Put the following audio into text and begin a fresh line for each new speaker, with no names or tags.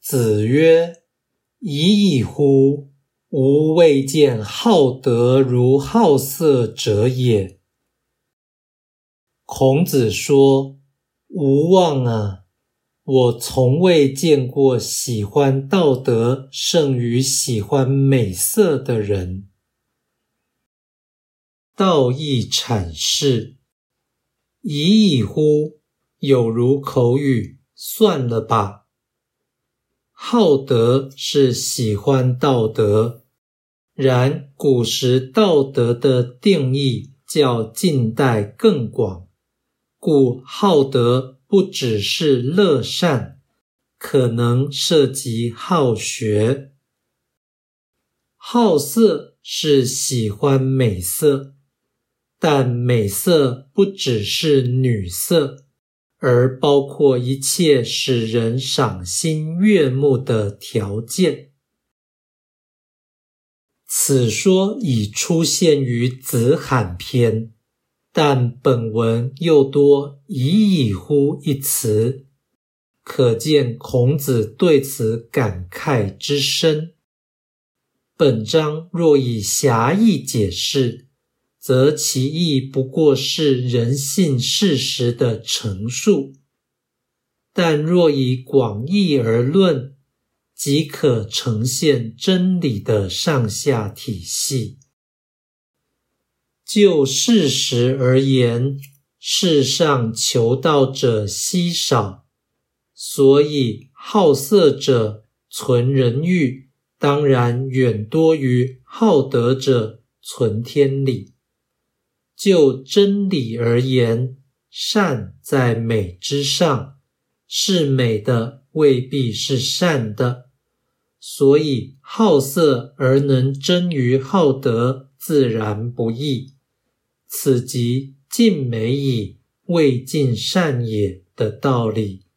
子曰：“已矣乎！吾未见好德如好色者也。”孔子说：“无望啊，我从未见过喜欢道德胜于喜欢美色的人。”道义阐释：“已矣乎！”有如口语，算了吧。好德是喜欢道德，然古时道德的定义较近代更广，故好德不只是乐善，可能涉及好学。好色是喜欢美色，但美色不只是女色。而包括一切使人赏心悦目的条件。此说已出现于子罕篇，但本文又多“已矣乎”一词，可见孔子对此感慨之深。本章若以狭义解释。则其意不过是人性事实的陈述，但若以广义而论，即可呈现真理的上下体系。就事实而言，世上求道者稀少，所以好色者存人欲，当然远多于好德者存天理。就真理而言，善在美之上，是美的未必是善的，所以好色而能争于好德，自然不易。此即尽美矣，未尽善也的道理。